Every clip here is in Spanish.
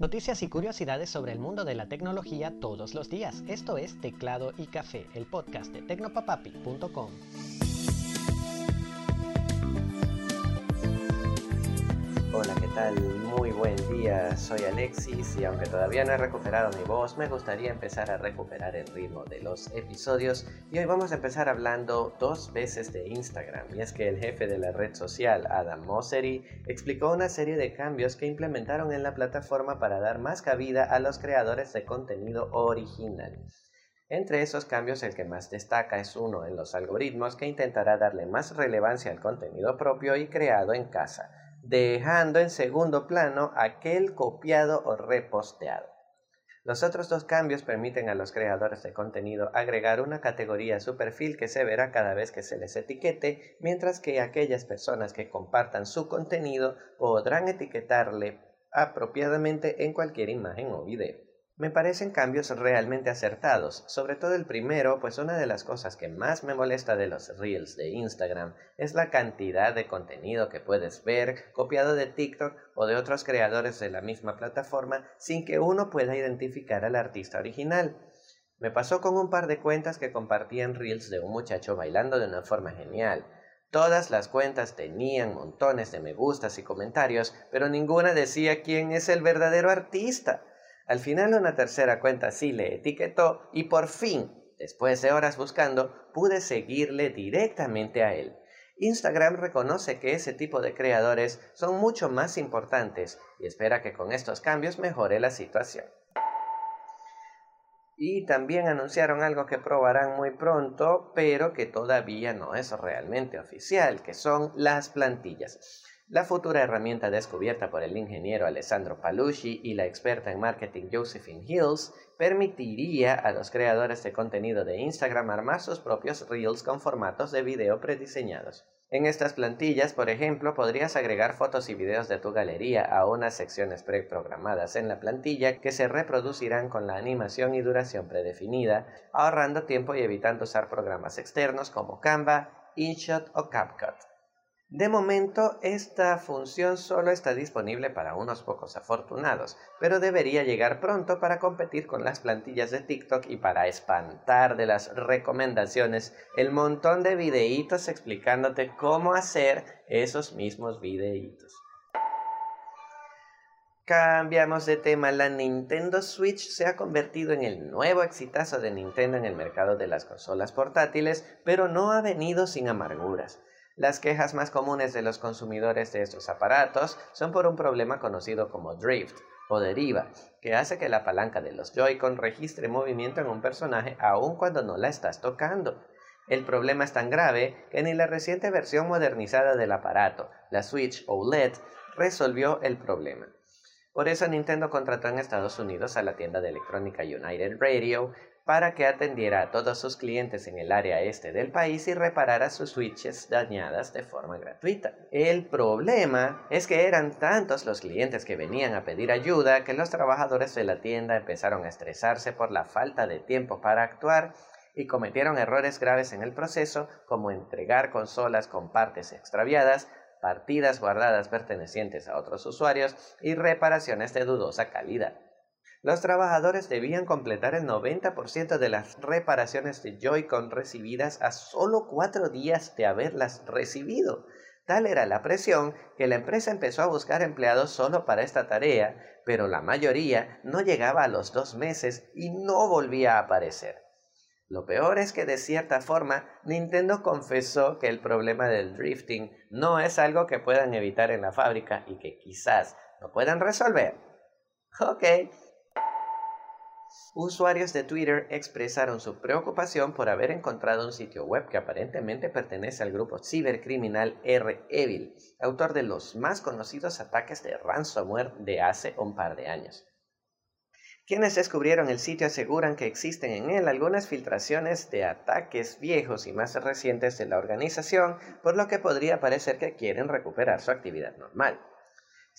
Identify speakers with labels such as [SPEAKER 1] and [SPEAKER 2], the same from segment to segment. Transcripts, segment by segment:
[SPEAKER 1] Noticias y curiosidades sobre el mundo de la tecnología todos los días. Esto es Teclado y Café, el podcast de tecnopapapi.com.
[SPEAKER 2] Hola, ¿qué tal? Muy buen día, soy Alexis y aunque todavía no he recuperado mi voz, me gustaría empezar a recuperar el ritmo de los episodios y hoy vamos a empezar hablando dos veces de Instagram. Y es que el jefe de la red social, Adam Mosseri, explicó una serie de cambios que implementaron en la plataforma para dar más cabida a los creadores de contenido original. Entre esos cambios el que más destaca es uno en los algoritmos que intentará darle más relevancia al contenido propio y creado en casa dejando en segundo plano aquel copiado o reposteado. Los otros dos cambios permiten a los creadores de contenido agregar una categoría a su perfil que se verá cada vez que se les etiquete, mientras que aquellas personas que compartan su contenido podrán etiquetarle apropiadamente en cualquier imagen o video. Me parecen cambios realmente acertados, sobre todo el primero, pues una de las cosas que más me molesta de los reels de Instagram es la cantidad de contenido que puedes ver copiado de TikTok o de otros creadores de la misma plataforma sin que uno pueda identificar al artista original. Me pasó con un par de cuentas que compartían reels de un muchacho bailando de una forma genial. Todas las cuentas tenían montones de me gustas y comentarios, pero ninguna decía quién es el verdadero artista. Al final una tercera cuenta sí le etiquetó y por fin, después de horas buscando, pude seguirle directamente a él. Instagram reconoce que ese tipo de creadores son mucho más importantes y espera que con estos cambios mejore la situación. Y también anunciaron algo que probarán muy pronto, pero que todavía no es realmente oficial, que son las plantillas. La futura herramienta descubierta por el ingeniero Alessandro Palucci y la experta en marketing Josephine Hills permitiría a los creadores de contenido de Instagram armar sus propios reels con formatos de video prediseñados. En estas plantillas, por ejemplo, podrías agregar fotos y videos de tu galería a unas secciones preprogramadas en la plantilla que se reproducirán con la animación y duración predefinida, ahorrando tiempo y evitando usar programas externos como Canva, InShot o CapCut. De momento, esta función solo está disponible para unos pocos afortunados, pero debería llegar pronto para competir con las plantillas de TikTok y para espantar de las recomendaciones el montón de videitos explicándote cómo hacer esos mismos videitos. Cambiamos de tema, la Nintendo Switch se ha convertido en el nuevo exitazo de Nintendo en el mercado de las consolas portátiles, pero no ha venido sin amarguras. Las quejas más comunes de los consumidores de estos aparatos son por un problema conocido como drift o deriva, que hace que la palanca de los Joy-Con registre movimiento en un personaje aun cuando no la estás tocando. El problema es tan grave que ni la reciente versión modernizada del aparato, la Switch OLED, resolvió el problema. Por eso Nintendo contrató en Estados Unidos a la tienda de electrónica United Radio para que atendiera a todos sus clientes en el área este del país y reparara sus switches dañadas de forma gratuita. El problema es que eran tantos los clientes que venían a pedir ayuda que los trabajadores de la tienda empezaron a estresarse por la falta de tiempo para actuar y cometieron errores graves en el proceso como entregar consolas con partes extraviadas, partidas guardadas pertenecientes a otros usuarios y reparaciones de dudosa calidad. Los trabajadores debían completar el 90% de las reparaciones de Joy-Con recibidas a solo cuatro días de haberlas recibido. Tal era la presión que la empresa empezó a buscar empleados solo para esta tarea, pero la mayoría no llegaba a los dos meses y no volvía a aparecer. Lo peor es que de cierta forma Nintendo confesó que el problema del drifting no es algo que puedan evitar en la fábrica y que quizás lo puedan resolver. Ok, Usuarios de Twitter expresaron su preocupación por haber encontrado un sitio web que aparentemente pertenece al grupo cibercriminal R-Evil, autor de los más conocidos ataques de ransomware de hace un par de años. Quienes descubrieron el sitio aseguran que existen en él algunas filtraciones de ataques viejos y más recientes de la organización, por lo que podría parecer que quieren recuperar su actividad normal.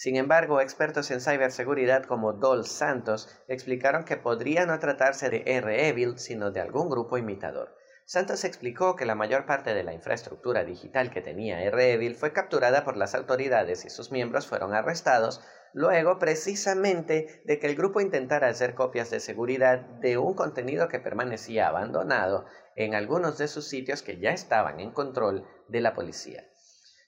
[SPEAKER 2] Sin embargo, expertos en ciberseguridad como Dol Santos explicaron que podría no tratarse de R-Evil, sino de algún grupo imitador. Santos explicó que la mayor parte de la infraestructura digital que tenía R-Evil fue capturada por las autoridades y sus miembros fueron arrestados, luego precisamente de que el grupo intentara hacer copias de seguridad de un contenido que permanecía abandonado en algunos de sus sitios que ya estaban en control de la policía.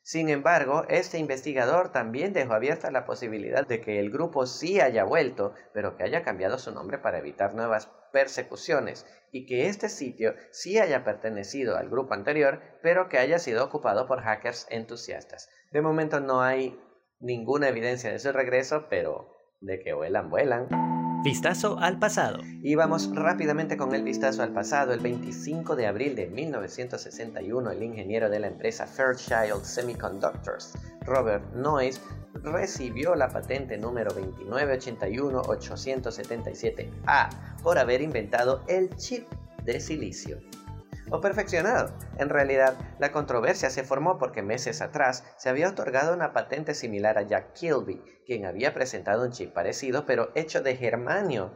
[SPEAKER 2] Sin embargo, este investigador también dejó abierta la posibilidad de que el grupo sí haya vuelto, pero que haya cambiado su nombre para evitar nuevas persecuciones, y que este sitio sí haya pertenecido al grupo anterior, pero que haya sido ocupado por hackers entusiastas. De momento no hay ninguna evidencia de su regreso, pero de que vuelan, vuelan.
[SPEAKER 1] Vistazo al pasado.
[SPEAKER 2] Y vamos rápidamente con el vistazo al pasado. El 25 de abril de 1961, el ingeniero de la empresa Fairchild Semiconductors, Robert Noyce, recibió la patente número 2981877A por haber inventado el chip de silicio o perfeccionado. En realidad, la controversia se formó porque meses atrás se había otorgado una patente similar a Jack Kilby, quien había presentado un chip parecido pero hecho de germanio.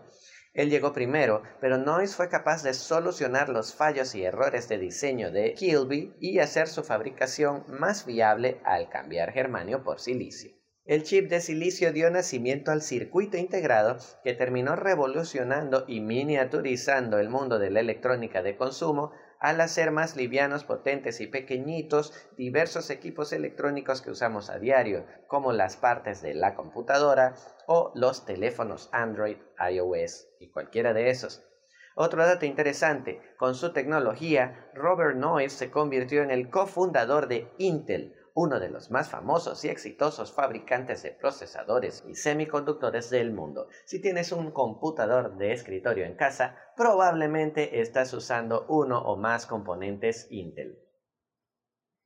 [SPEAKER 2] Él llegó primero, pero Noyce fue capaz de solucionar los fallos y errores de diseño de Kilby y hacer su fabricación más viable al cambiar germanio por silicio. El chip de silicio dio nacimiento al circuito integrado que terminó revolucionando y miniaturizando el mundo de la electrónica de consumo al hacer más livianos, potentes y pequeñitos diversos equipos electrónicos que usamos a diario, como las partes de la computadora o los teléfonos Android, iOS y cualquiera de esos. Otro dato interesante, con su tecnología, Robert Noyce se convirtió en el cofundador de Intel, uno de los más famosos y exitosos fabricantes de procesadores y semiconductores del mundo. Si tienes un computador de escritorio en casa, probablemente estás usando uno o más componentes Intel.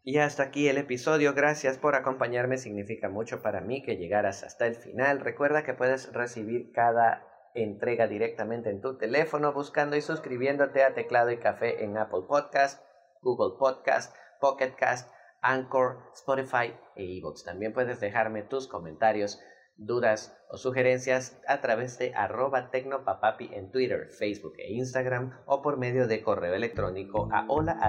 [SPEAKER 2] Y hasta aquí el episodio, gracias por acompañarme, significa mucho para mí que llegaras hasta el final. Recuerda que puedes recibir cada entrega directamente en tu teléfono buscando y suscribiéndote a Teclado y Café en Apple Podcast, Google Podcast, Pocket Cast, Anchor, Spotify e eBooks. También puedes dejarme tus comentarios, dudas o sugerencias a través de arroba tecnopapapi en Twitter, Facebook e Instagram o por medio de correo electrónico a hola.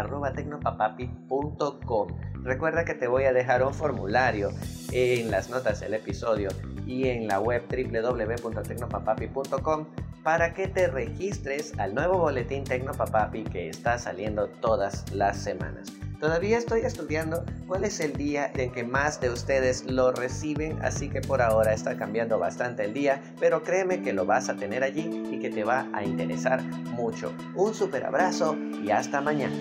[SPEAKER 2] Recuerda que te voy a dejar un formulario en las notas del episodio y en la web www.tecnopapapi.com para que te registres al nuevo boletín Tecnopapapi que está saliendo todas las semanas. Todavía estoy estudiando cuál es el día en que más de ustedes lo reciben, así que por ahora está cambiando bastante el día, pero créeme que lo vas a tener allí y que te va a interesar mucho. Un super abrazo y hasta mañana.